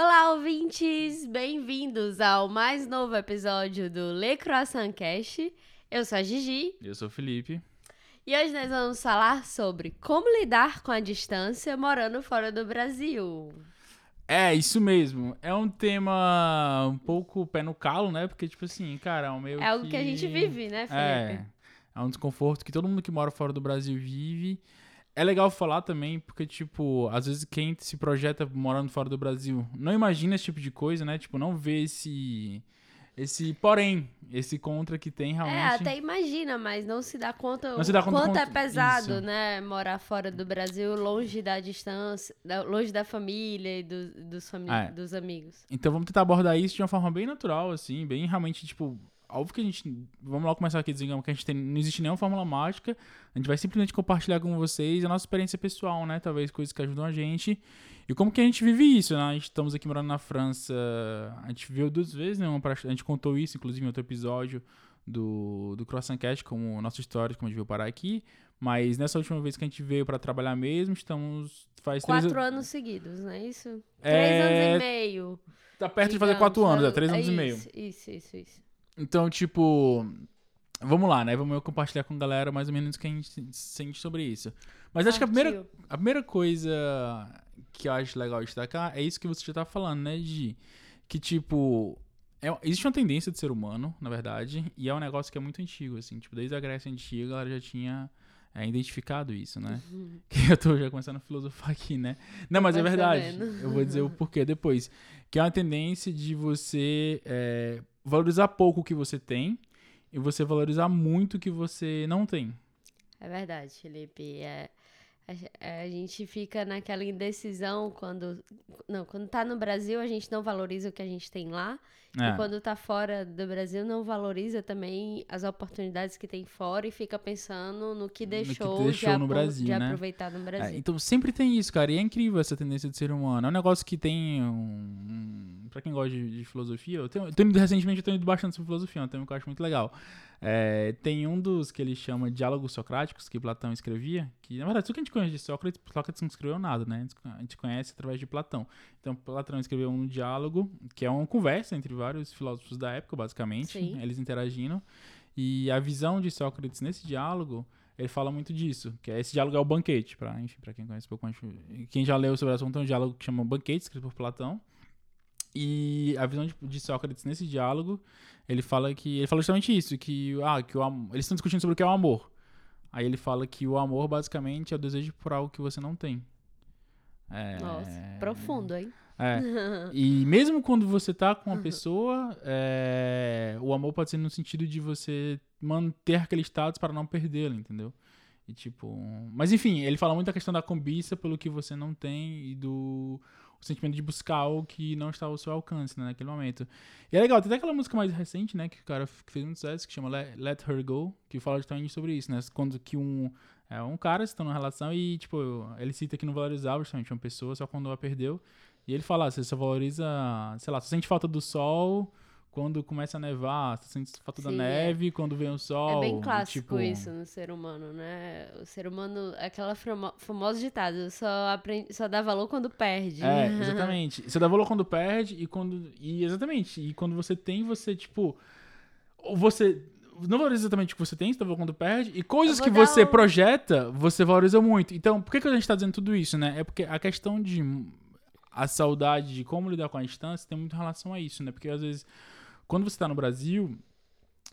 Olá, ouvintes! Bem-vindos ao mais novo episódio do Le Croissant Cast. Eu sou a Gigi Eu sou o Felipe. e hoje nós vamos falar sobre como lidar com a distância morando fora do Brasil. É, isso mesmo. É um tema um pouco pé no calo, né? Porque, tipo assim, cara, é um meio É algo que a gente vive, né, Felipe? É, é um desconforto que todo mundo que mora fora do Brasil vive. É legal falar também, porque, tipo, às vezes quem se projeta morando fora do Brasil não imagina esse tipo de coisa, né? Tipo, não vê esse. Esse porém, esse contra que tem realmente. É, até imagina, mas não se dá conta Não se dá o conta quanto é quanto- pesado, isso. né? Morar fora do Brasil, longe da distância, longe da família e do- dos, É. dos amigos. Então vamos tentar abordar isso de uma forma bem natural, assim, bem realmente, tipo, óbvio que a gente. Vamos logo começar aqui dizendo que a gente tem. Não existe nenhuma fórmula mágica. A gente vai simplesmente compartilhar com vocês a nossa experiência pessoal, né? Talvez coisas que ajudam a gente. E como que a gente vive isso, né? A gente estamos aqui morando na França. A gente viu duas vezes, né? Uma pra- A gente contou isso, inclusive, em outro episódio do, do Croissant Cast, como nossa história, como a gente veio parar aqui. Mas nessa última vez que a gente veio pra trabalhar mesmo, estamos. Faz três Quatro anos seguidos, não é isso? É, Três anos e meio. Tá perto de fazer digamos, quatro anos, é três anos e isso, meio. Isso, isso, isso. Então, tipo, vamos lá, né? Vamos eu compartilhar com a galera mais ou menos o que a gente sente sobre isso. Mas acho que a primeira, Partiu. a primeira coisa que eu acho legal destacar é isso que você já tá falando, né, de que tipo é- existe uma tendência do ser humano, na verdade, e é um negócio que é muito antigo, assim, tipo, desde a Grécia Antiga a galera já tinha é, identificado isso, né? Que eu tô já começando a filosofar aqui, né? Não, mas é Vai verdade. sabendo. Eu vou dizer o porquê depois. Que é uma tendência de você é, valorizar pouco o que você tem e você valorizar muito o que você não tem. É verdade, Felipe. É, a, a gente fica naquela indecisão quando. Não, quando tá no Brasil, a gente não valoriza o que a gente tem lá. É. E quando tá fora do Brasil, não valoriza também as oportunidades que tem fora e fica pensando no que que deixou, deixou de, no Brasil, de né? aproveitar no É, Brasil. então sempre tem isso, cara. E é incrível essa tendência do ser humano. É um negócio que tem um. um pra quem gosta de, de filosofia, eu tenho, eu tenho- recentemente eu tenho ido bastante sobre filosofia, é um tema que eu acho muito legal. É, tem um dos que ele chama Diálogos Socráticos, que Platão escrevia, que na verdade tudo que a gente conhece de Sócrates, Sócrates não escreveu nada, né? A gente conhece através de Platão. Então Platão escreveu um diálogo, que é uma conversa entre vários filósofos da época, basicamente, Sim. eles interagindo. E a visão de Sócrates nesse diálogo ele fala muito disso, que é esse diálogo é o banquete, para enfim, para quem conhece um pouco mais, quem já leu sobre o assunto, é um diálogo que chama Banquete, escrito por Platão. E a visão de, de Sócrates nesse diálogo, ele fala que ele fala justamente isso, que ah, que o am- eles estão discutindo sobre o que é o amor. Aí ele fala que o amor basicamente é o desejo por algo que você não tem. É, Nossa, profundo, hein? é. E mesmo quando você tá com uma pessoa, é, o amor pode ser no sentido de você manter aquele status para não perdê-lo, entendeu? E tipo. Mas enfim, ele fala muito da questão da cobiça pelo que você não tem e do o sentimento de buscar algo que não está ao seu alcance né, naquele momento. E é legal, tem até aquela música mais recente, né, que o cara que fez muito sucesso, que chama Let, Her Go, que fala justamente sobre isso, né? Quando que um. É, um cara está numa relação e, tipo, ele cita que não valorizava justamente uma pessoa só quando a perdeu. E ele fala, você só valoriza, sei lá, você sente falta do sol quando começa a nevar, você sente falta da Sim, é. neve quando vem o sol. É bem clássico tipo, isso no ser humano, né? O ser humano, aquela famo- famosa ditado, só, aprende, só dá valor quando perde. É, exatamente. Você dá valor quando perde e quando. E exatamente. E quando você tem, você, tipo. ou Você. Não valoriza exatamente o que você tem, você dá valor quando perde. E coisas que você um- projeta, você valoriza muito. Então, por que, que a gente tá dizendo tudo isso, né? É porque a questão de. A saudade de como lidar com a distância tem muito relação a isso, né? Porque às vezes, quando você tá no Brasil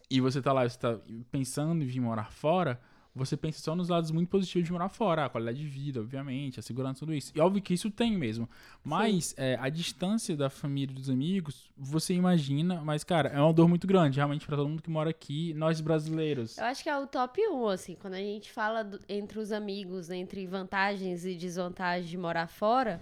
e você tá lá, você tá pensando em vir morar fora, você pensa só nos lados muito positivos de morar fora, a qualidade de vida, obviamente, a segurança, tudo isso. E óbvio que isso tem mesmo. Mas é, a distância da família e dos amigos, você imagina, mas, cara, é uma dor muito grande, realmente, pra todo mundo que mora aqui, nós brasileiros. Eu acho que é o top 1, assim, quando a gente fala do- entre os amigos, entre vantagens e desvantagens de morar fora,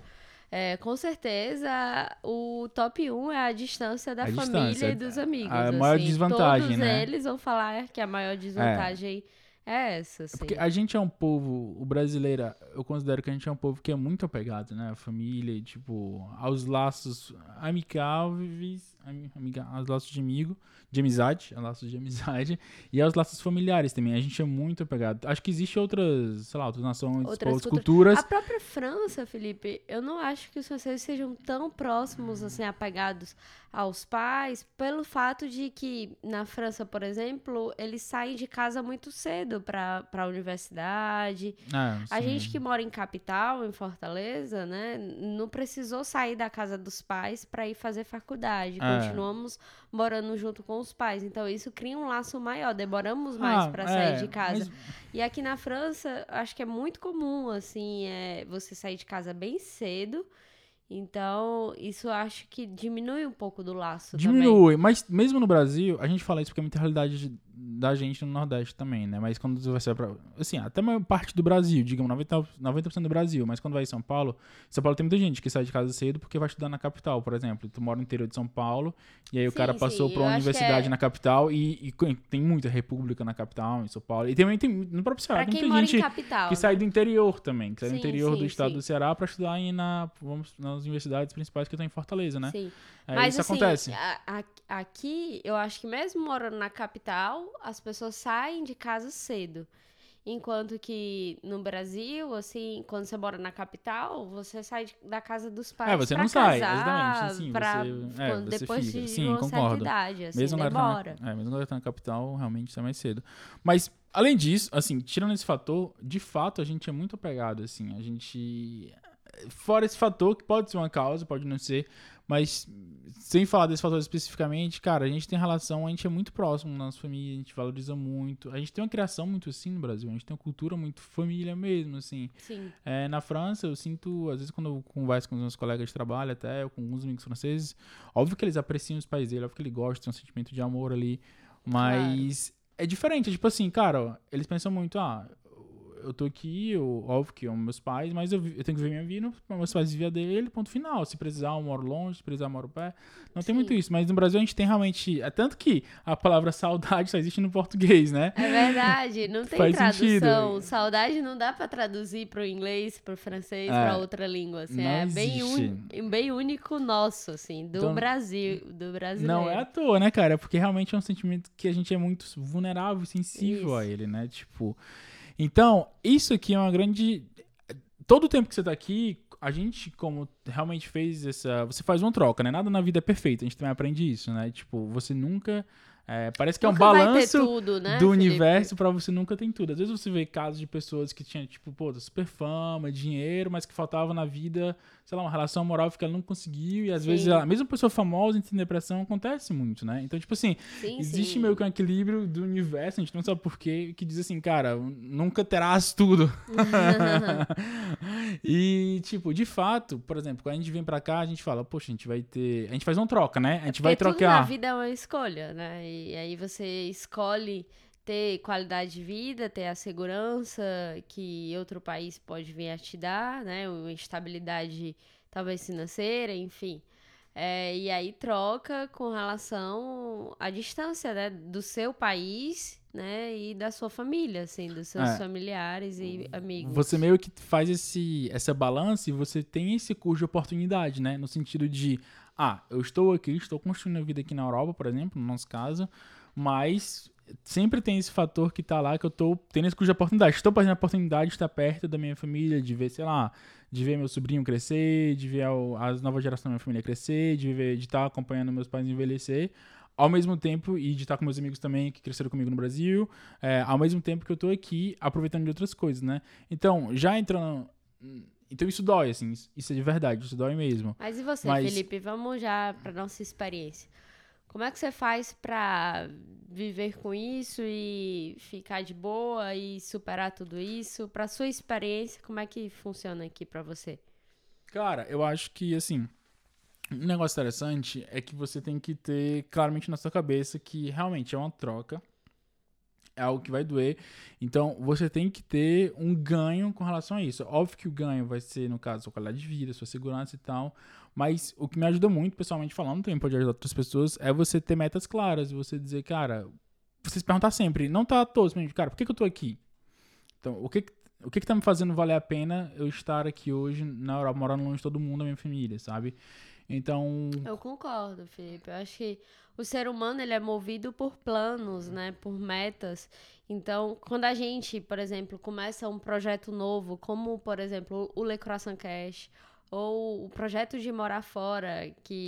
é, com certeza o top 1 é a distância da A família distância, e dos amigos. a maior assim. desvantagem, Todos né? eles vão falar que a maior desvantagem é, essa, assim. Porque a gente é um povo, o brasileiro, eu considero que a gente é um povo que é muito apegado, né? A família, tipo, aos laços amicáveis, amiga, aos laços de amigo, de amizade, aos laços de amizade, e aos laços familiares também. A gente é muito apegado. Acho que existe outras, sei lá, outras nações, outras, outras culturas. A própria França, Felipe, eu não acho que os franceses sejam tão próximos, assim, apegados aos pais, pelo fato de que na França, por exemplo, eles saem de casa muito cedo para a universidade. É, a gente que mora em capital, em Fortaleza, né, não precisou sair da casa dos pais para ir fazer faculdade. Continuamos morando junto com os pais. Então isso cria um laço maior, demoramos mais ah, para sair é, de casa. Mas... E aqui na França, acho que é muito comum assim, é você sair de casa bem cedo então, isso acho que diminui um pouco do laço Diminui, também. mas mesmo no Brasil, a gente fala isso porque é muita realidade da gente no Nordeste também, né? Mas quando você vai pra. Assim, até a maior parte do Brasil, digamos, 90%, 90 do Brasil, mas quando vai em São Paulo, São Paulo tem muita gente que sai de casa cedo porque vai estudar na capital, por exemplo. Tu mora no interior de São Paulo, e aí sim, o cara passou sim, pra uma universidade é... na capital e, e, tem muita república na capital, em São Paulo. E também tem no próprio Ceará, tem muita gente capital, que né? sai do interior também, que sai sim, do interior do estado do Ceará pra estudar aí na, vamos, nas universidades principais que estão em Fortaleza, né? Sim. Aí mas isso assim, acontece. A, a, aqui, eu acho que mesmo morando na capital, as pessoas saem de casa cedo. Enquanto que no Brasil, assim, quando você mora na capital, você sai de, da casa dos pais. É, você não casar, sai, exatamente. Sim, pra, você, é, você depois fica. de Sim, uma concordo. idade, assim, mesmo demora. Na, é, mesmo quando tá na capital, realmente sai mais cedo. Mas, além disso, assim, tirando esse fator, de fato, a gente é muito apegado, assim. A gente. Fora esse fator, que pode ser uma causa, pode não ser, mas sem falar desse fator especificamente, cara, a gente tem relação, a gente é muito próximo na nossa família, a gente valoriza muito. A gente tem uma criação muito assim no Brasil, a gente tem uma cultura muito família mesmo, assim. Sim. É, na França, eu sinto, às vezes, quando eu converso com os meus colegas de trabalho, até, ou com alguns amigos franceses, óbvio que eles apreciam os pais dele, óbvio que eles gostam, tem um sentimento de amor ali, mas. Claro. É diferente, tipo assim, cara, eles pensam muito, ah, eu tô aqui, eu, óbvio que amo meus pais, mas eu, eu tenho que ver minha vida, meus pais vivem dele, ponto final. Se precisar, eu moro longe, se precisar, eu moro perto. Não Sim. tem muito isso, mas no Brasil a gente tem realmente. É tanto que a palavra saudade só existe no português, né? É verdade, não tem Faz tradução. Sentido. Saudade não dá para traduzir pro inglês, pro francês, é, para outra língua. Assim, é bem, un, bem único nosso, assim, do então, Brasil, do brasileiro. Não é à toa, né, cara? Porque realmente é um sentimento que a gente é muito vulnerável, sensível isso. a ele, né? Tipo. Então, isso aqui é uma grande. Todo o tempo que você está aqui, a gente, como realmente fez essa. Você faz uma troca, né? Nada na vida é perfeito. A gente também aprende isso, né? Tipo, você nunca é, parece que nunca é um balanço tudo, né, do Felipe? universo para você nunca tem tudo. Às vezes você vê casos de pessoas que tinham, tipo, pô, super fama, dinheiro, mas que faltava na vida, sei lá, uma relação moral que ela não conseguiu. E às sim. vezes, a mesma pessoa famosa em depressão acontece muito, né? Então, tipo assim, sim, existe sim. meio que um equilíbrio do universo, a gente não sabe porquê, que diz assim, cara, nunca terás tudo. e, tipo, de fato, por exemplo, quando a gente vem pra cá, a gente fala, poxa, a gente vai ter. A gente faz uma troca, né? A gente é vai trocar. Tudo na vida é uma escolha, né? E aí você escolhe ter qualidade de vida, ter a segurança que outro país pode vir a te dar, né? Uma estabilidade talvez financeira, enfim. É, e aí troca com relação à distância, né? Do seu país, né? E da sua família, assim, dos seus é. familiares e amigos. Você meio que faz esse, essa balança e você tem esse curso de oportunidade, né? No sentido de, ah, eu estou aqui, estou construindo a vida aqui na Europa, por exemplo, no nosso caso, mas sempre tem esse fator que tá lá que eu tô tendo curso de oportunidade. Estou perdendo a oportunidade de estar perto da minha família, de ver, sei lá, de ver meu sobrinho crescer, de ver as novas gerações da minha família crescer, de ver, de estar acompanhando meus pais envelhecer, ao mesmo tempo, e de estar com meus amigos também que cresceram comigo no Brasil, é, ao mesmo tempo que eu tô aqui aproveitando de outras coisas, né? Então, já entrando então isso dói, assim, isso é de verdade, isso dói mesmo. Mas e você, Mas... Felipe? Vamos já para nossa experiência. Como é que você faz para viver com isso e ficar de boa e superar tudo isso? Para sua experiência, como é que funciona aqui para você? Cara, eu acho que assim, um negócio interessante é que você tem que ter claramente na sua cabeça que realmente é uma troca é algo que vai doer. Então, você tem que ter um ganho com relação a isso. Óbvio que o ganho vai ser, no caso, sua qualidade de vida, sua segurança e tal. Mas o que me ajuda muito, pessoalmente falando, também pode ajudar outras pessoas, é você ter metas claras. Você dizer, cara, você se perguntar sempre, não tá todos, mas, cara, por que, que eu tô aqui? Então, o que, o que que tá me fazendo valer a pena eu estar aqui hoje na Europa, morando longe de todo mundo, da minha família, sabe? Então, Eu concordo, Felipe. Eu acho que o ser humano ele é movido por planos, né? Por metas. Então, quando a gente, por exemplo, começa um projeto novo, como, por exemplo, o Le Croissant Cash, ou o projeto de morar fora, que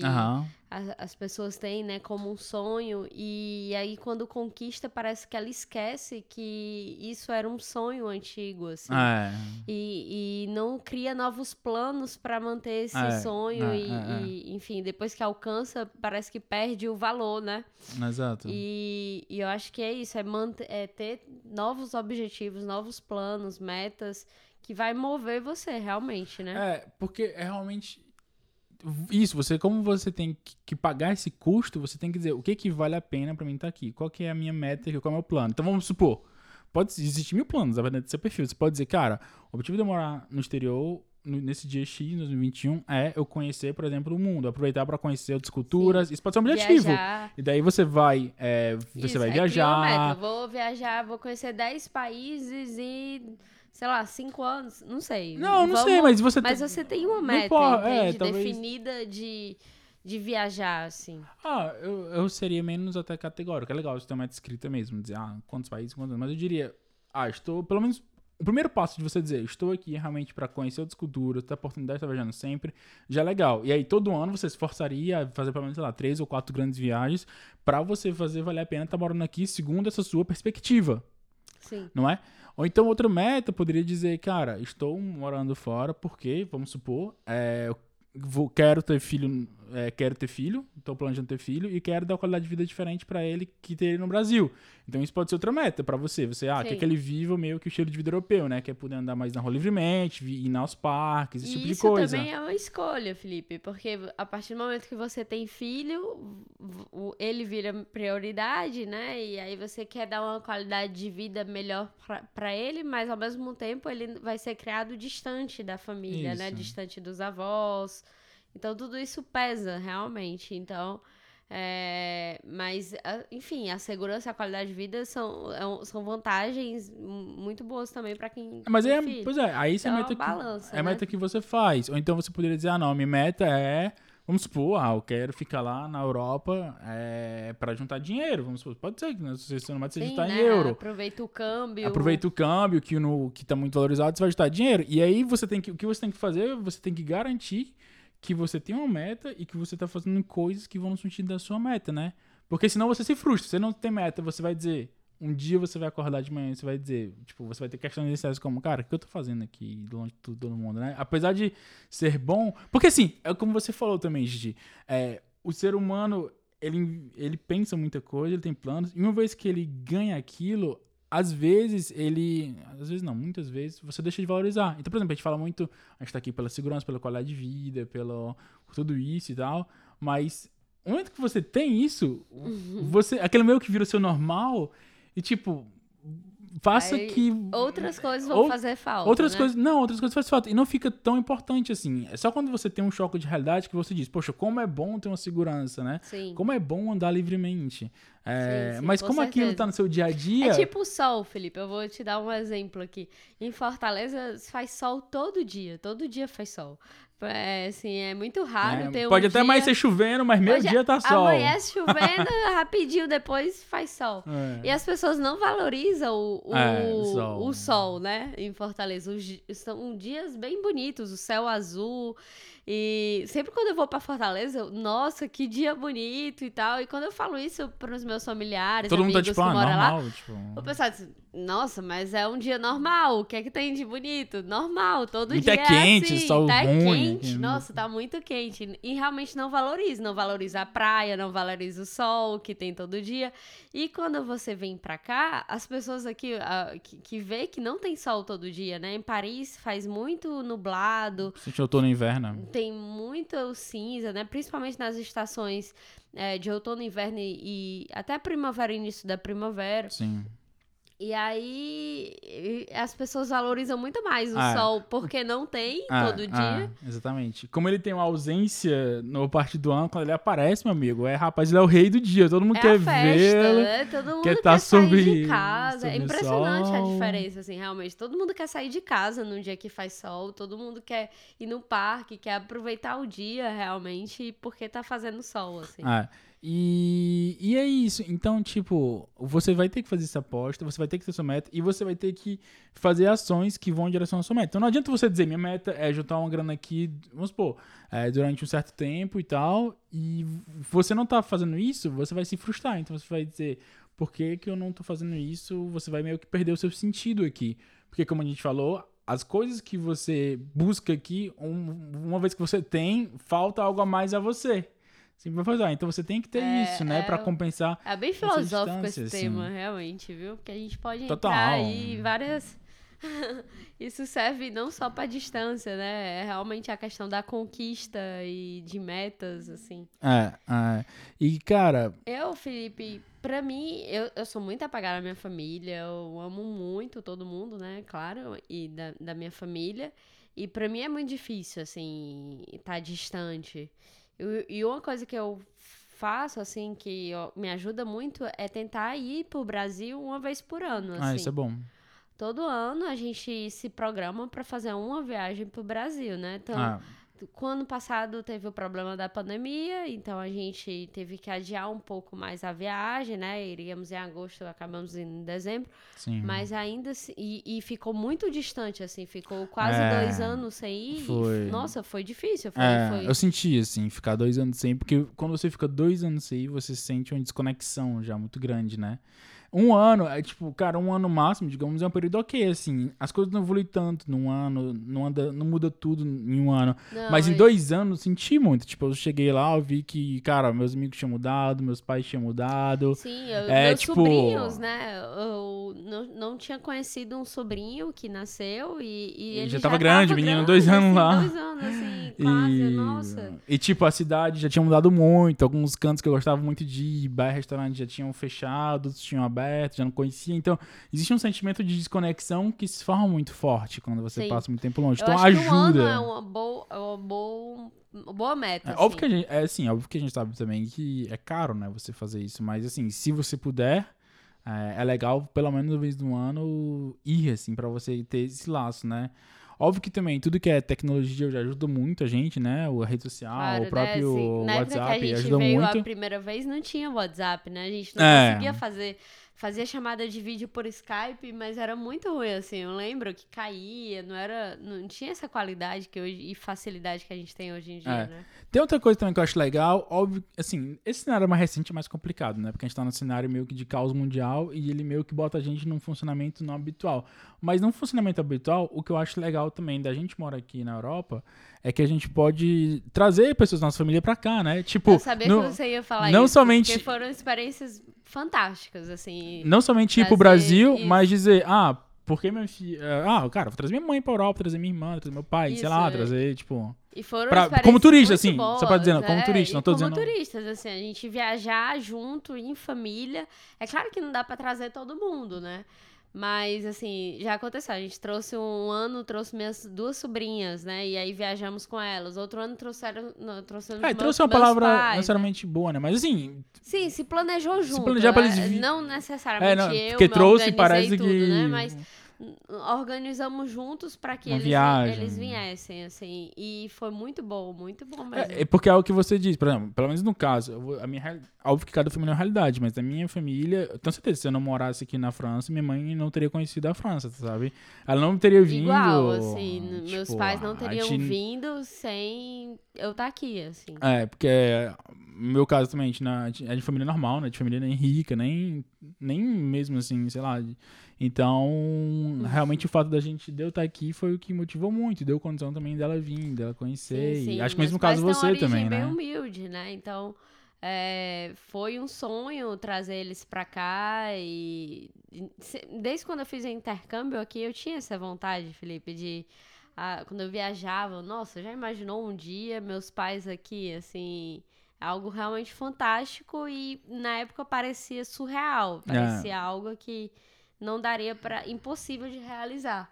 a- as pessoas têm, né, como um sonho, e aí quando conquista, parece que ela esquece que isso era um sonho antigo, assim. é, E, e não cria novos planos para manter esse É, sonho é, e, é, é. e, enfim, depois que alcança, parece que perde o valor, né? exato. E, e eu acho que é isso, é, manter, é ter novos objetivos, novos planos, metas que vai mover você realmente, né? É, porque é realmente isso, você como você tem que- pagar esse custo, você tem que dizer o que que vale a pena pra mim estar aqui, qual que é a minha meta, qual é o meu plano. Então vamos supor, pode existir mil planos, na verdade, do seu perfil. Você pode dizer, cara, o objetivo de eu morar no exterior nesse dia X, 2021, é eu conhecer, por exemplo, o mundo, aproveitar pra conhecer outras culturas. Isso pode ser um objetivo. Viajar. E daí você vai, é, você Isso, vai é, viajar. Vou viajar, vou conhecer 10 países e, sei lá, 5 anos, não sei. Não, não Vamos- sei, mas você Mas tá- você tem uma meta, importa, é, talvez- Definida de, de viajar, assim. Ah, eu, eu seria menos até categórico. É legal você ter uma meta escrita mesmo. Dizer, ah, quantos países, quantos. Mas eu diria, ah, estou. Pelo menos. O primeiro passo de você dizer, estou aqui realmente para conhecer outras culturas, ter a oportunidade de estar viajando sempre, já é legal. E aí, todo ano você se forçaria a fazer pelo menos, sei lá, três ou quatro grandes viagens para você fazer valer a pena estar morando aqui segundo essa sua perspectiva Sim. não é? Ou então outra meta poderia dizer, cara, estou morando fora porque, vamos supor, é, eu vou, quero ter filho, é, quero ter filho, estou planejando ter filho e quero dar uma qualidade de vida diferente para ele que ter ele no Brasil. Então isso pode ser outra meta para você. Você, ah, Sim. quer que ele viva meio que o estilo de vida europeu, né? Quer poder andar mais na rua livremente, ir aos parques, esse E tipo de isso coisa. também é uma escolha, Felipe, porque a partir do momento que você tem filho, ele vira prioridade, né? E aí você quer dar uma qualidade de vida melhor pra ele, mas ao mesmo tempo ele vai ser criado distante da família, né? Isso. Distante dos avós. Então tudo isso pesa realmente. Então, é, mas, enfim, a segurança e a qualidade de vida são, é são vantagens mu- muito boas também pra quem Mas tem é, filho. pois é, aí é Então, a é meta uma que, balança, é né? meta que você faz. Ou então você poderia dizer, ah, não, minha meta é, vamos supor, ah, eu quero ficar lá na Europa é, para juntar dinheiro, vamos supor. Pode ser que né, se você não você Sim, juntar em né? euro. Aproveita o câmbio. Aproveita o câmbio que, no, que tá muito valorizado, você vai juntar dinheiro. E aí você tem que, o que você tem que fazer, você tem que garantir que você tem uma meta e que você tá fazendo coisas que vão no sentido da sua meta, né? Porque senão você se frustra. Você não tem meta, você vai dizer. Um dia você vai acordar de manhã e você vai dizer, tipo, você vai ter questões iniciais como, cara, o que eu tô fazendo aqui longe de todo mundo, né? Apesar de ser bom. Porque assim, é como você falou também, Gigi. É, o ser humano, ele, ele pensa muita coisa, ele tem planos, e uma vez que ele ganha aquilo, às vezes ele. Às vezes não, muitas vezes você deixa de valorizar. Então, por exemplo, a gente fala muito, a gente tá aqui pela segurança, pela qualidade de vida, pelo por tudo isso e tal, mas no momento que você tem isso, você. Aquele meio que vira o seu normal, e tipo. Faça Aí, que. Outras coisas vão Ou- fazer falta. Outras né? coisas, não, outras coisas faz falta. E não fica tão importante assim. É só quando você tem um choque de realidade que você diz, poxa, como é bom ter uma segurança, né? Sim. Como é bom andar livremente. É, Sim, sim, mas com como aquilo certeza. tá no seu dia a dia. É tipo o sol, Felipe. Eu vou te dar um exemplo aqui. Em Fortaleza faz sol todo dia. Todo dia faz sol. É, assim, é muito raro né? ter um Pode até dia... mais ser chovendo, mas meio Hoje dia tá sol. Amanhece chovendo, rapidinho depois faz sol. É. E as pessoas não valorizam o, o, É, o o sol. sol. né? Em Fortaleza. Os são dias bem bonitos, o céu azul. E sempre quando eu vou pra Fortaleza, eu, nossa, que dia bonito e tal. E quando eu falo isso pros meus familiares, Todo mundo tá amigos tipo, que ah, moram lá, normal. Tipo... o pessoal diz, nossa, mas é um dia normal. O que é que tem de bonito? Normal, todo dia tá é quente, assim. sol tá ruim, quente. que- Nossa, tá muito quente. E realmente não valoriza. Não valoriza a praia, não valoriza o sol que tem todo dia. E quando você vem pra cá, as pessoas aqui ah, que, que vê que não tem sol todo dia, né? Em Paris faz muito nublado, Sente outono e inverno. tem muito cinza, né? Principalmente nas estações eh, de outono, inverno e, e até primavera, início da primavera. Sim. E aí as pessoas valorizam muito mais o Ah, é. sol porque não tem Ah, todo ah, dia. exatamente. Como ele tem uma ausência no parte do ano, quando ele aparece, meu amigo, é rapaz, ele é o rei do dia. Todo mundo É quer vê-lo. né? Todo mundo quer quer, tá sair sobre- de casa. É impressionante a diferença, assim, realmente. Todo mundo quer sair de casa num dia que faz sol. Todo mundo quer ir no parque, quer aproveitar o dia, realmente, porque tá fazendo sol, assim. Ah, e, e é isso. Então, tipo, você vai ter que fazer essa aposta, você vai ter que ter sua meta e você vai ter que fazer ações que vão em direção à sua meta. Então não adianta você dizer, minha meta é juntar uma grana aqui, vamos supor, é, durante um certo tempo e tal, e você não tá fazendo isso, você vai se frustrar. Então você vai dizer, por que, que eu não tô fazendo isso? Você vai meio que perder o seu sentido aqui. Porque, como a gente falou, as coisas que você busca aqui, um- uma vez que você tem, falta algo a mais a você. Sempre vai fazer. Então você tem que ter É, isso, né? é, Pra eu- compensar. É bem filosófico esse assim. tema, realmente, viu? Porque a gente pode Total. entrar aí em várias. Isso serve não só pra distância, né? É realmente a questão da conquista e de metas, assim. É, é. E, cara, Eu, Felipe, pra mim, eu, eu sou muito apagada à minha família, eu amo muito todo mundo, né? Claro, e da, da minha família. E pra mim é muito difícil, assim, estar distante. E, e uma coisa que eu faço, assim, que ó, me ajuda muito é tentar ir pro Brasil uma vez por ano, assim. ah, isso é bom. Todo ano a gente se programa pra fazer uma viagem pro Brasil, né? Então, Ah, o ano passado teve o problema da pandemia, então a gente teve que adiar um pouco mais a viagem, né? Iríamos em agosto, acabamos em dezembro, sim. mas ainda assim, e, e ficou muito distante, assim, ficou quase É, dois anos sem ir. e foi. Nossa, foi difícil. Foi, É, foi- eu senti, assim, ficar dois anos sem, porque quando você fica dois anos sem, você sente uma desconexão já muito grande, né? Um ano, é tipo, cara, um ano máximo, digamos, é um período ok, assim. As coisas não evoluem tanto num ano, não, anda, não muda tudo em um ano. Não, Mas em e- dois anos, senti muito. Tipo, eu cheguei lá, eu vi que, cara, meus amigos tinham mudado, meus pais tinham mudado. Sim, eu, É, meus tipo- sobrinhos, né? Eu não, não tinha conhecido um sobrinho que nasceu e, e ele já tava grande, menino, dois grande, anos assim, lá. Dois anos, assim, quase, nossa. E, tipo, a cidade já tinha mudado muito. Alguns cantos que eu gostava muito de ir, bar, restaurante já tinham fechado, outros tinham aberto, já não conhecia. Então, existe um sentimento de desconexão que se forma muito forte quando você Sim. passa muito tempo longe. Eu Então, que um ano ajuda. é uma boa, é uma boa, uma boa meta. É assim. óbvio que a gente, é assim, óbvio que a gente sabe também que é caro, né, você fazer isso, mas assim, se você puder, é, é legal pelo menos uma vez no ano ir assim pra você ter esse laço, né? Óbvio que também tudo que é tecnologia já ajuda muito a gente, né? A rede social, Claro, o próprio né? assim, na época que a WhatsApp gente ajuda veio muito. a primeira vez, não tinha WhatsApp, né? A gente não É. conseguia fazer. Fazia chamada de vídeo por Skype, mas era muito ruim, assim. Eu lembro que caía, não era. Não tinha essa qualidade que hoje, e facilidade que a gente tem hoje em dia, É. né? Tem outra coisa também que eu acho legal, óbvio, assim, esse cenário mais recente é mais complicado, né? Porque a gente tá num cenário meio que de caos mundial e ele meio que bota a gente num funcionamento não habitual. Mas num funcionamento habitual, o que eu acho legal também da gente morar aqui na Europa é que a gente pode trazer pessoas da nossa família pra cá, né? Tipo, eu sabia não, que você ia falar não isso. somente- Porque foram experiências fantásticas, assim. não somente ir pro Brasil, mas dizer, ah, porque minha filha. Ah, cara, vou trazer minha mãe pra Europa, trazer minha irmã, trazer meu pai, sei Isso, lá, é. trazer, tipo. E foram Pra- como turista, assim, boas, só pra dizer, não, como é, turista, não tô como dizendo- turistas, assim, a gente viajar junto, em família. É claro que não dá pra trazer todo mundo, né? Mas, assim, já aconteceu. A gente trouxe um ano, trouxe minhas duas sobrinhas, né? E aí viajamos com elas. Outro ano trouxeram, não, trouxemos É, meus- trouxe uma palavra pais, né? necessariamente boa, né? Mas assim, Sim, se planejou junto. planejar pra eles é, vi- Não necessariamente é, não, eu porque trouxe parece tudo, que. né? Mas organizamos juntos para que Uma eles, viagem. eles viessem, assim. E foi muito bom, muito bom mesmo. É, é porque é o que você diz, por exemplo, pelo menos no caso, eu vou- a minha óbvio que cada família é uma realidade, mas a minha família, eu tenho certeza, se eu não morasse aqui na França, minha mãe não teria conhecido a França, sabe? Ela não teria vindo. Igual, assim, n- meus tipo, pais não a teriam gente- vindo sem eu estar aqui, assim. É, porque no meu caso também, a gente na- é de família normal, né? De família nem rica, nem, nem mesmo assim, sei lá. Então, realmente o fato da gente de eu estar aqui foi o que motivou muito, deu condição também dela vir, dela conhecer. Sim, sim, acho que mesmo caso você também, bem né? humilde, né? Então, é, foi um sonho trazer eles pra cá e desde quando eu fiz o intercâmbio aqui, eu tinha essa vontade, Felipe, de ah, quando eu viajava, nossa, já imaginou um dia meus pais aqui, assim, algo realmente fantástico e na época parecia surreal, É. parecia algo que não daria para impossível de realizar.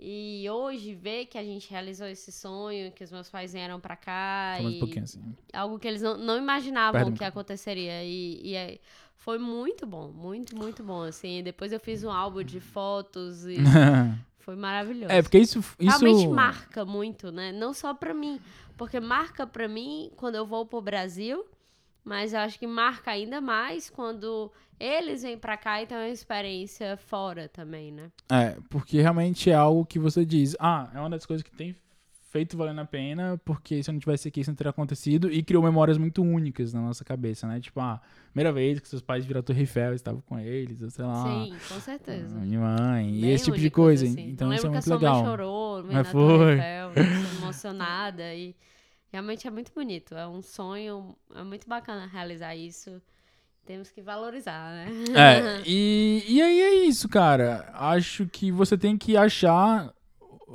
E hoje ver que a gente realizou esse sonho, que os meus pais vieram para cá Só mais um pouquinho assim. algo que eles não, não imaginavam Perde um que aconteceria e, e é- foi muito bom, muito muito bom assim. Depois eu fiz um álbum de fotos e foi maravilhoso. é, porque isso. isso... Realmente marca muito, né? Não só pra mim, porque marca pra mim quando eu vou pro Brasil, mas eu acho que marca ainda mais quando eles vêm pra cá e tem uma experiência fora também, né? É, porque realmente é algo que você diz, ah, é uma das coisas que tem feito valendo a pena, porque se eu não tivesse aqui isso não teria acontecido, e criou memórias muito únicas na nossa cabeça, né? Tipo, ah, primeira vez que seus pais viram a Torre Eiffel, estavam com eles, ou sei lá. Sim, com certeza. Minha mãe, e Bem esse tipo de coisa. assim. Então isso é muito que a sua legal. Mãe chorou, vendo Mas a foi. Eiffel, emocionada e realmente é muito bonito. É um sonho, é muito bacana realizar isso. Temos que valorizar, né? É, e, e aí é isso, cara. Acho que você tem que achar.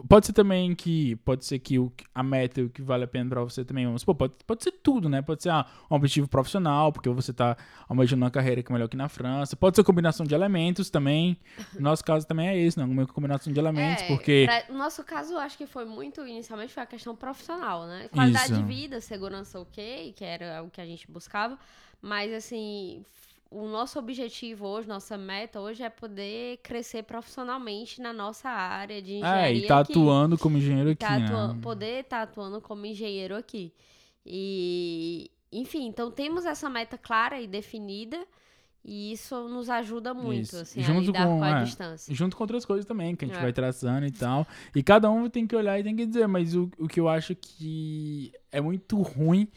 Pode ser também que. Pode ser que o, a meta o que vale a pena pra você também. Vamos supor, pode, pode ser tudo, né? Pode ser ah, um objetivo profissional, porque você tá almejando uma carreira que é melhor que na França. Pode ser combinação de elementos também. No nosso caso também é isso, né? Uma combinação de elementos, É, porque. pra- no nosso caso, acho que foi muito, inicialmente, foi a questão profissional, né? Qualidade Isso. de vida, segurança ok, que era o que a gente buscava. Mas, assim, o nosso objetivo hoje, nossa meta hoje é poder crescer profissionalmente na nossa área de engenharia. É, e tá aqui. atuando como engenheiro aqui, Tá né? atua- poder estar atuando como engenheiro aqui. E, enfim, então temos essa meta clara e definida. E isso nos ajuda muito, Isso. assim, Junto a lidar com- com, a é, distância. Junto com outras coisas também, que a gente É. vai traçando e tal. E cada um tem que olhar e tem que dizer, mas o, o que eu acho que é muito ruim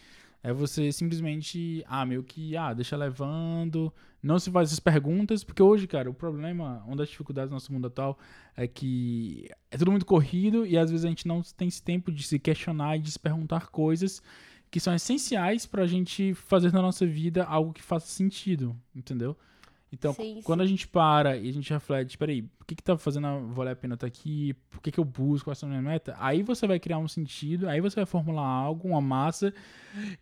é você simplesmente, ah, meio que, ah, deixa levando, não se faz essas perguntas, porque hoje, cara, o problema, uma das dificuldades do nosso mundo atual é que é tudo muito corrido e às vezes a gente não tem esse tempo de se questionar e de se perguntar coisas que são essenciais pra gente fazer na nossa vida algo que faça sentido, entendeu? Então, Sim, quando a gente para e a gente reflete, peraí, por que que tá fazendo a- valer a pena estar aqui? Por que que eu busco? Qual é a minha meta? Aí você vai criar um sentido, aí você vai formular algo, uma massa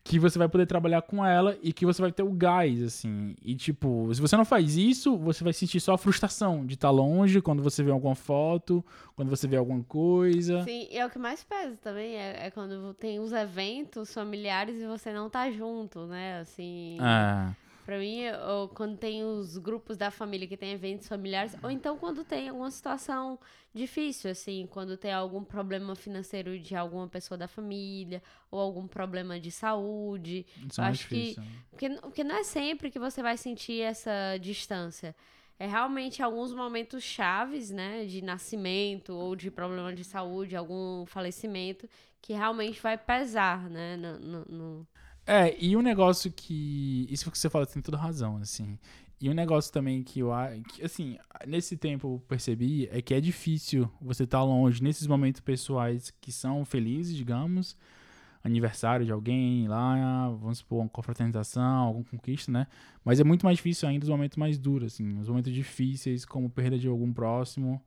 que você vai poder trabalhar com ela e que você vai ter o gás, assim. E, tipo, se você não faz isso, você vai sentir só a frustração de estar longe quando você vê alguma foto, quando você vê alguma coisa. Sim, e é o que mais pesa também, é, é quando tem os eventos familiares e você não tá junto, né? Assim, É. pra mim, ou quando tem os grupos da família que tem eventos familiares, ou então quando tem alguma situação difícil, assim, quando tem algum problema financeiro de alguma pessoa da família, ou algum problema de saúde, Isso Eu é acho que- difícil. porque, porque não é sempre que você vai sentir essa distância. É realmente alguns momentos chaves, né? De nascimento ou de problema de saúde, algum falecimento, que realmente vai pesar, né? No, no- no- É, e um negócio que. Isso que você fala tem toda razão, assim. E um negócio também que eu acho. Assim, nesse tempo eu percebi é que é difícil você estar longe nesses momentos pessoais que são felizes, digamos. Aniversário de alguém lá, vamos supor, uma confraternização, alguma conquista, né? Mas é muito mais difícil ainda os momentos mais duros, assim. Os momentos difíceis, como perda de algum próximo,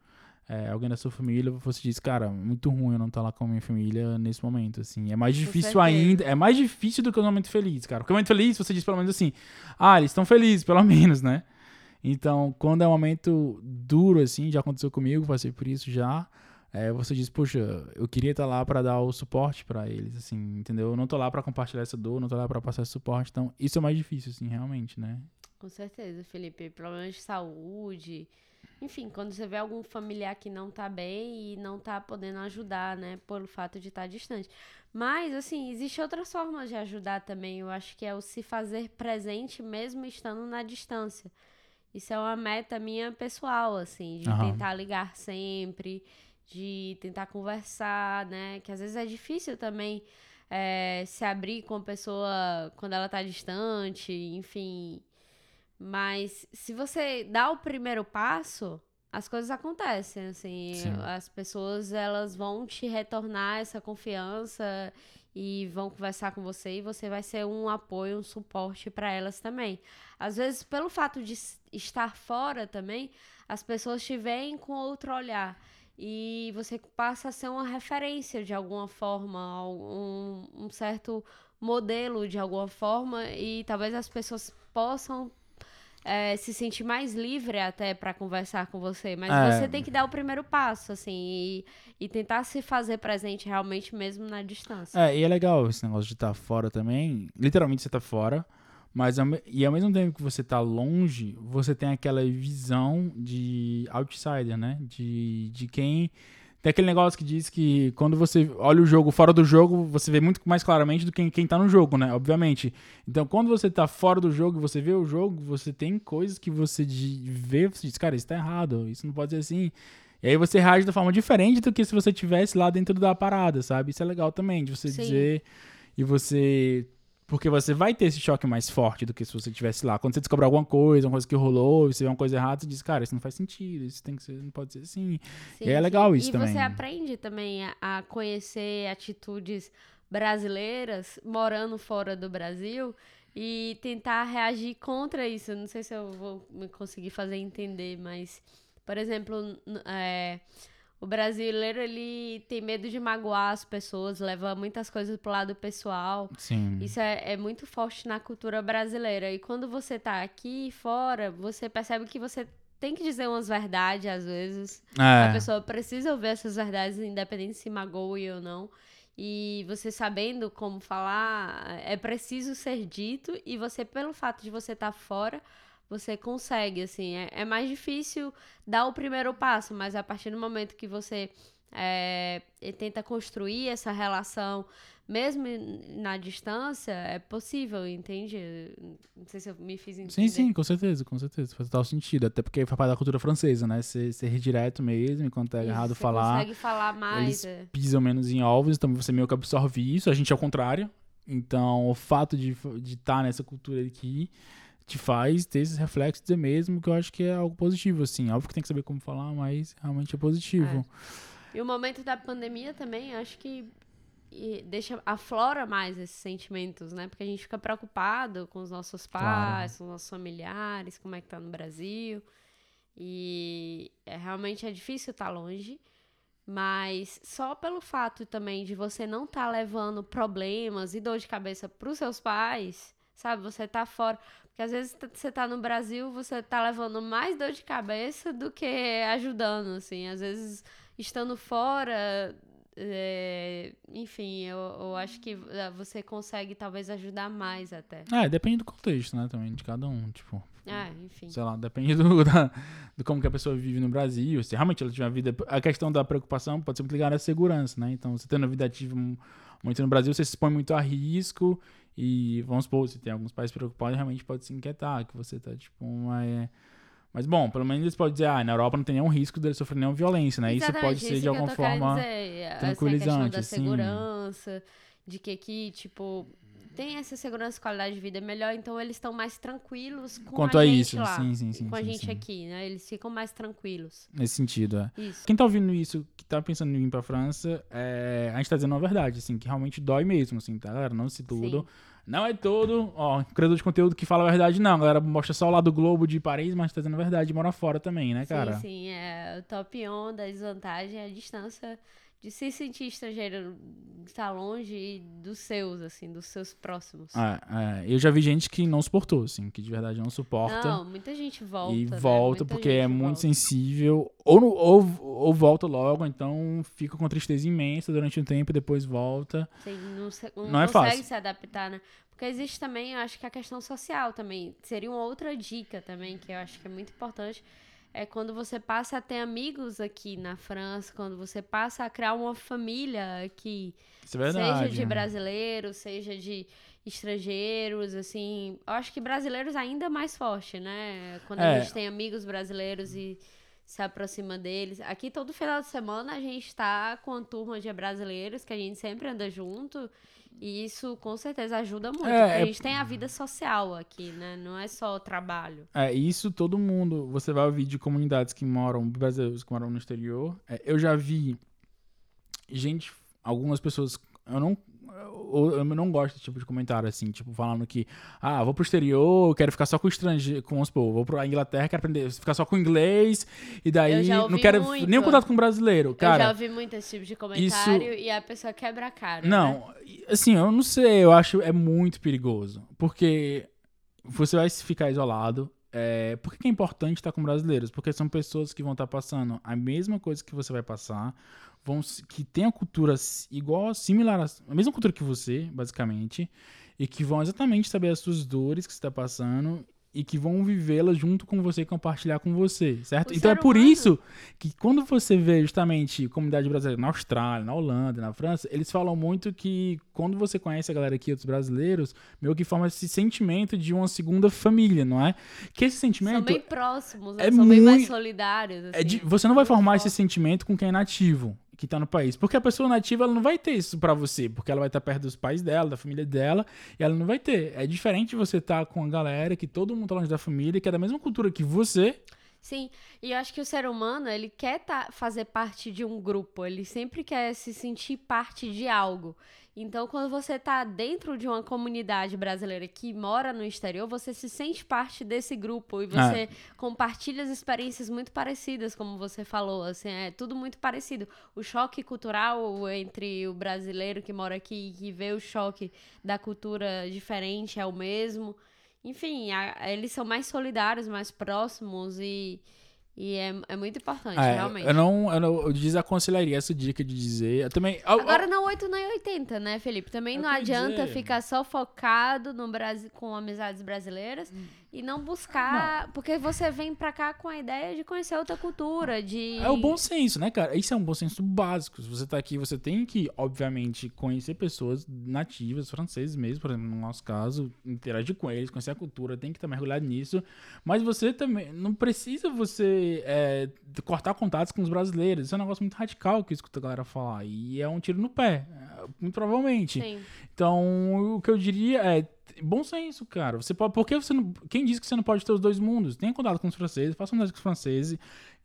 é, alguém da sua família, você diz, cara, muito ruim eu não estar lá com a minha família nesse momento, assim. É mais difícil ainda, é mais difícil do que o momento feliz, cara. Porque o momento feliz, você diz pelo menos assim, ah, eles estão felizes, pelo menos, né? Então, quando é um momento duro, assim, já aconteceu comigo, passei por isso já, é, você diz, poxa, eu queria estar lá pra dar o suporte pra eles, assim, entendeu? Eu não tô lá pra compartilhar essa dor, não tô lá pra passar esse suporte, então isso é mais difícil, assim, realmente, né? Com certeza, Felipe. Problemas de saúde. Enfim, quando você vê algum familiar que não tá bem e não tá podendo ajudar, né? Pelo fato de estar distante. Mas, assim, existem outras formas de ajudar também. Eu acho que é o se fazer presente mesmo estando na distância. Isso é uma meta minha pessoal, assim, de Aham. tentar ligar sempre, de tentar conversar, né? Que às vezes é difícil também é, se abrir com a pessoa quando ela tá distante, enfim. Mas se você dá o primeiro passo, as coisas acontecem, assim, Sim. as pessoas elas vão te retornar essa confiança e vão conversar com você e você vai ser um apoio, um suporte para elas também. Às vezes, pelo fato de estar fora também, as pessoas te veem com outro olhar e você passa a ser uma referência de alguma forma, um, um certo modelo de alguma forma e talvez as pessoas possam é, se sentir mais livre até para conversar com você, mas É. você tem que dar o primeiro passo, assim, e, e tentar se fazer presente realmente mesmo na distância. É, e é legal esse negócio de estar fora também. Literalmente você tá fora. Mas e ao mesmo tempo que você tá longe, você tem aquela visão de outsider, né? De, de quem. Tem aquele negócio que diz que quando você olha o jogo fora do jogo, você vê muito mais claramente do que quem tá no jogo, né? Obviamente. Então, quando você tá fora do jogo e você vê o jogo, você tem coisas que você vê, você diz, cara, isso tá errado, isso não pode ser assim. E aí você reage da forma diferente do que se você tivesse lá dentro da parada, sabe? Isso é legal também, de você Sim. dizer e você. Porque você vai ter esse choque mais forte do que se você estivesse lá. Quando você descobre alguma coisa, uma coisa que rolou, você vê uma coisa errada, você diz, cara, isso não faz sentido, isso tem que ser, não pode ser assim. E é legal isso e também. você aprende também a, conhecer atitudes brasileiras morando fora do Brasil e tentar reagir contra isso. Não sei se eu vou conseguir fazer entender, mas, por exemplo, é, o brasileiro ele tem medo de magoar as pessoas, leva muitas coisas pro lado pessoal. Sim. Isso é, é muito forte na cultura brasileira. E quando você tá aqui fora, você percebe que você tem que dizer umas verdades às vezes. A É. pessoa precisa ouvir essas verdades, independente se magoe ou não. E você sabendo como falar, é preciso ser dito. E você, pelo fato de você estar fora, você consegue, assim. É, é mais difícil dar o primeiro passo, mas a partir do momento que você é, tenta construir essa relação, mesmo na distância, é possível, entende? Não sei se eu me fiz entender. Sim, sim, com certeza, com certeza. Faz total sentido. Até porque faz parte da cultura francesa, né? Ser, ser direto mesmo, enquanto é Isso, errado você falar. consegue falar mais. eles é. pisam menos em ovos, então você meio que absorve isso. A gente é o contrário. Então, o fato de estar de tá nessa cultura aqui te faz ter esses reflexos mesmo, que eu acho que é algo positivo, assim. Óbvio que tem que saber como falar, mas realmente é positivo. E o momento da pandemia também, acho que e deixa aflora mais esses sentimentos, né? Porque a gente fica preocupado com os nossos pais, Claro. com os nossos familiares, como é que tá no Brasil. E é, realmente é difícil estar longe, mas só pelo fato também de você não estar levando problemas e dor de cabeça pros seus pais, sabe? Você tá fora. Porque às vezes você tá no Brasil, você tá levando mais dor de cabeça do que ajudando, assim. Às vezes, estando fora, é, enfim, eu, eu acho que eh, você consegue talvez ajudar mais até. É, depende do contexto, né, também, de cada um, tipo... Ah, enfim. sei lá, depende do, da, do como que a pessoa vive no Brasil. Se realmente ela tiver uma vida. A questão da preocupação pode ser muito ligada à segurança, né? Então, você tendo uma vida ativa mu- muito no Brasil, você se expõe muito a risco. E vamos supor, se tem alguns pais preocupados, realmente pode se inquietar, que você tá, tipo, uma. é- Mas bom, pelo menos eles podem dizer, ah, na Europa não tem nenhum risco dele sofrer nenhuma violência, né? Isso Exatamente, pode ser isso de alguma forma. dizer, essa questão tranquilizante, da assim. segurança, de que aqui, tipo, tem essa segurança e qualidade de vida melhor, então eles estão mais tranquilos com Quanto a, a gente isso, lá. sim, sim, sim, Com a gente aqui, né? Eles ficam mais tranquilos. Nesse sentido, é. Isso. Quem tá ouvindo isso, que tá pensando em vir pra França, é, a gente tá dizendo a verdade, assim, que realmente dói mesmo, assim, tá, galera? Não se tudo. Sim. Não é todo, ó, criador de conteúdo que fala a verdade, não. A galera mostra só o lado do globo de Paris, mas tá dizendo a verdade de morar fora também, né, cara? Sim, sim. É, o top 1 da desvantagem é a distância de se sentir estrangeiro, estar longe dos seus, assim, dos seus próximos. É, é, eu já vi gente que não suportou, assim, que de verdade não suporta. Não, muita gente volta. e né? volta Muita porque é muito volta. sensível. Ou, ou, ou volta logo, então fica com tristeza imensa durante um tempo e depois volta. Sim, não Não é consegue fácil. se adaptar, né? Porque existe também, eu acho que a questão social também. Seria uma outra dica também, que eu acho que é muito importante. É quando você passa a ter amigos aqui na França, quando você passa a criar uma família aqui. Isso é verdade. Seja de brasileiros, seja de estrangeiros, assim. Eu acho que brasileiros ainda mais forte, né? Quando É. a gente tem amigos brasileiros e se aproxima deles. Aqui todo final de semana a gente tá com uma turma de brasileiros que a gente sempre anda junto. E isso com certeza ajuda muito. É, porque a é- gente tem a vida social aqui, né? Não é só o trabalho. É, isso todo mundo. Você vai ouvir de comunidades que moram, brasileiros que moram no exterior. É, eu já vi gente, algumas pessoas. Eu não. Eu, não gosto desse tipo de comentário, assim, tipo, falando que, ah, vou pro exterior, quero ficar só com estrangeiro, com os povos, vou pra Inglaterra, quero aprender, ficar só com inglês, e daí não quero muito. nenhum contato com brasileiro. eu já Cara, ouvi muito esse tipo de comentário e a pessoa quebra a cara. né? não, assim, eu não sei, eu acho é muito perigoso, porque você vai ficar isolado é, por que, é importante estar com brasileiros? Porque são pessoas que vão estar passando a mesma coisa que você vai passar, vão que tem a cultura igual, similar, a mesma cultura que você, basicamente, e que vão exatamente saber as suas dores que você está passando e que vão vivê-la junto com você e compartilhar com você, certo? O então é por humano- isso que quando você vê justamente comunidade brasileira na Austrália, na Holanda, na França, eles falam muito que quando você conhece a galera aqui, outros brasileiros, meio que forma esse sentimento de uma segunda família, não é? Que esse São sentimento bem próximos, é são bem mais muito- solidários. é de- assim. você não vai Muito formar esse sentimento com quem é nativo, que tá no país. Porque a pessoa nativa, ela não vai ter isso pra você, porque ela vai estar perto dos pais dela, da família dela, e ela não vai ter. É diferente você estar com a galera que todo mundo tá longe da família, que é da mesma cultura que você. Sim, e eu acho que o ser humano, ele quer tá, fazer parte de um grupo, ele sempre quer se sentir parte de algo. Então, quando você tá dentro de uma comunidade brasileira que mora no exterior, você se sente parte desse grupo e você compartilha as experiências muito parecidas, como você falou, assim, é tudo muito parecido. O choque cultural entre o brasileiro que mora aqui e que vê o choque da cultura diferente é o mesmo. Enfim, a- eles são mais solidários, mais próximos e, e é, é muito importante, É, realmente. eu não, eu não eu desaconselharia essa dica de dizer. Eu também. eu- Agora não 8 nem 80, né, Felipe? Também Eu não adianta dizer- ficar só focado no Brasil com amizades brasileiras e não buscar, porque você vem pra cá com a ideia de conhecer outra cultura, de É o bom senso, né, cara? Isso é um bom senso básico. Se você tá aqui, você tem que, obviamente, conhecer pessoas nativas, franceses mesmo, por exemplo, no nosso caso, interagir com eles, conhecer a cultura, tem que estar mergulhado nisso. Mas você também, não precisa você é, cortar contatos com os brasileiros. Isso é um negócio muito radical que eu escuto a galera falar. E é um tiro no pé, é, muito provavelmente. Sim. Então, o que eu diria é bom senso, cara. Você pode, por que você não, quem diz que você não pode ter os dois mundos? Tenha contato com os franceses, faça um com os franceses,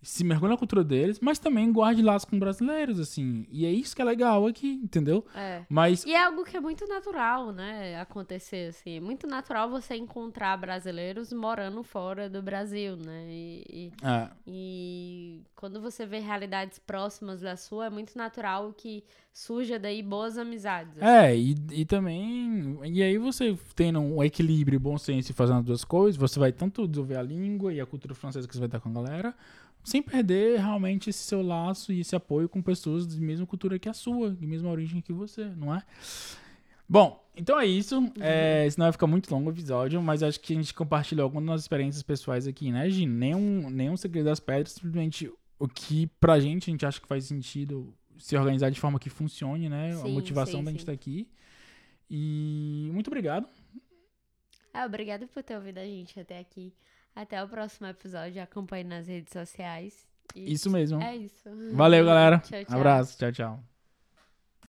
se mergulhe na cultura deles, mas também guarde laços com brasileiros, assim. E é isso que é legal aqui, entendeu? É. Mas E é algo que é muito natural, né? Acontecer assim. É muito natural você encontrar brasileiros morando fora do Brasil, né? E, e- é, e quando você vê realidades próximas da sua, é muito natural que surja daí boas amizades. assim. é e, e também. E aí você tendo um equilíbrio, bom senso e fazendo as duas coisas, você vai tanto desenvolver a língua e a cultura francesa que você vai estar com a galera, sem perder realmente esse seu laço e esse apoio com pessoas de mesma cultura que a sua, de mesma origem que você, não é? Bom, então é isso. É, senão vai ficar muito longo o episódio, mas acho que a gente compartilhou algumas das nossas experiências pessoais aqui, né, Gino? Nenhum, nenhum segredo das pedras, simplesmente o que pra gente a gente acha que faz sentido se organizar de forma que funcione, né? a Sim, motivação sim, da gente estar aqui. E muito obrigado. Ah, obrigada por ter ouvido a gente até aqui. Até o próximo episódio. Acompanhe nas redes sociais. E Isso mesmo. É isso. Valeu, galera. Tchau, tchau. Abraço. Tchau, tchau.